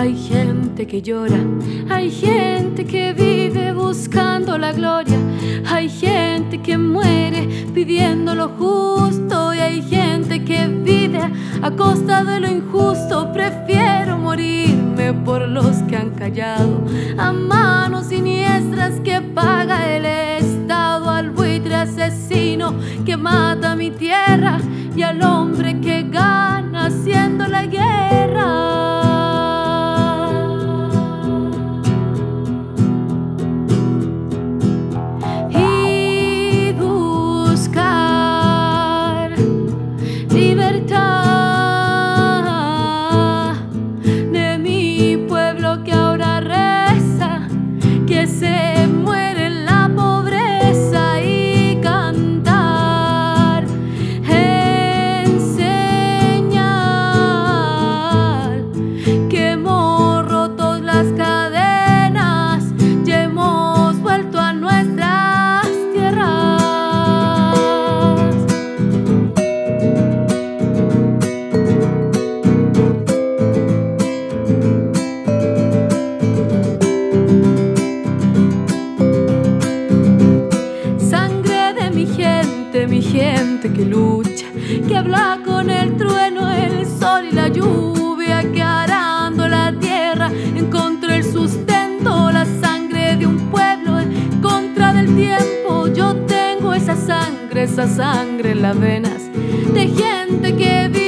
que llora, hay gente que vive buscando la gloria, hay gente que muere pidiendo lo justo y hay gente que vive a costa de lo injusto. Prefiero morirme por los que han callado, a manos siniestras que paga el Estado, al buitre asesino que mata mi tierra y al hombre que gana haciendo la guerra. Que lucha, que habla con el trueno, el sol y la lluvia, que arando la tierra encontró el sustento, la sangre de un pueblo en contra del tiempo. Yo tengo esa sangre, esa sangre en las venas, de gente que vive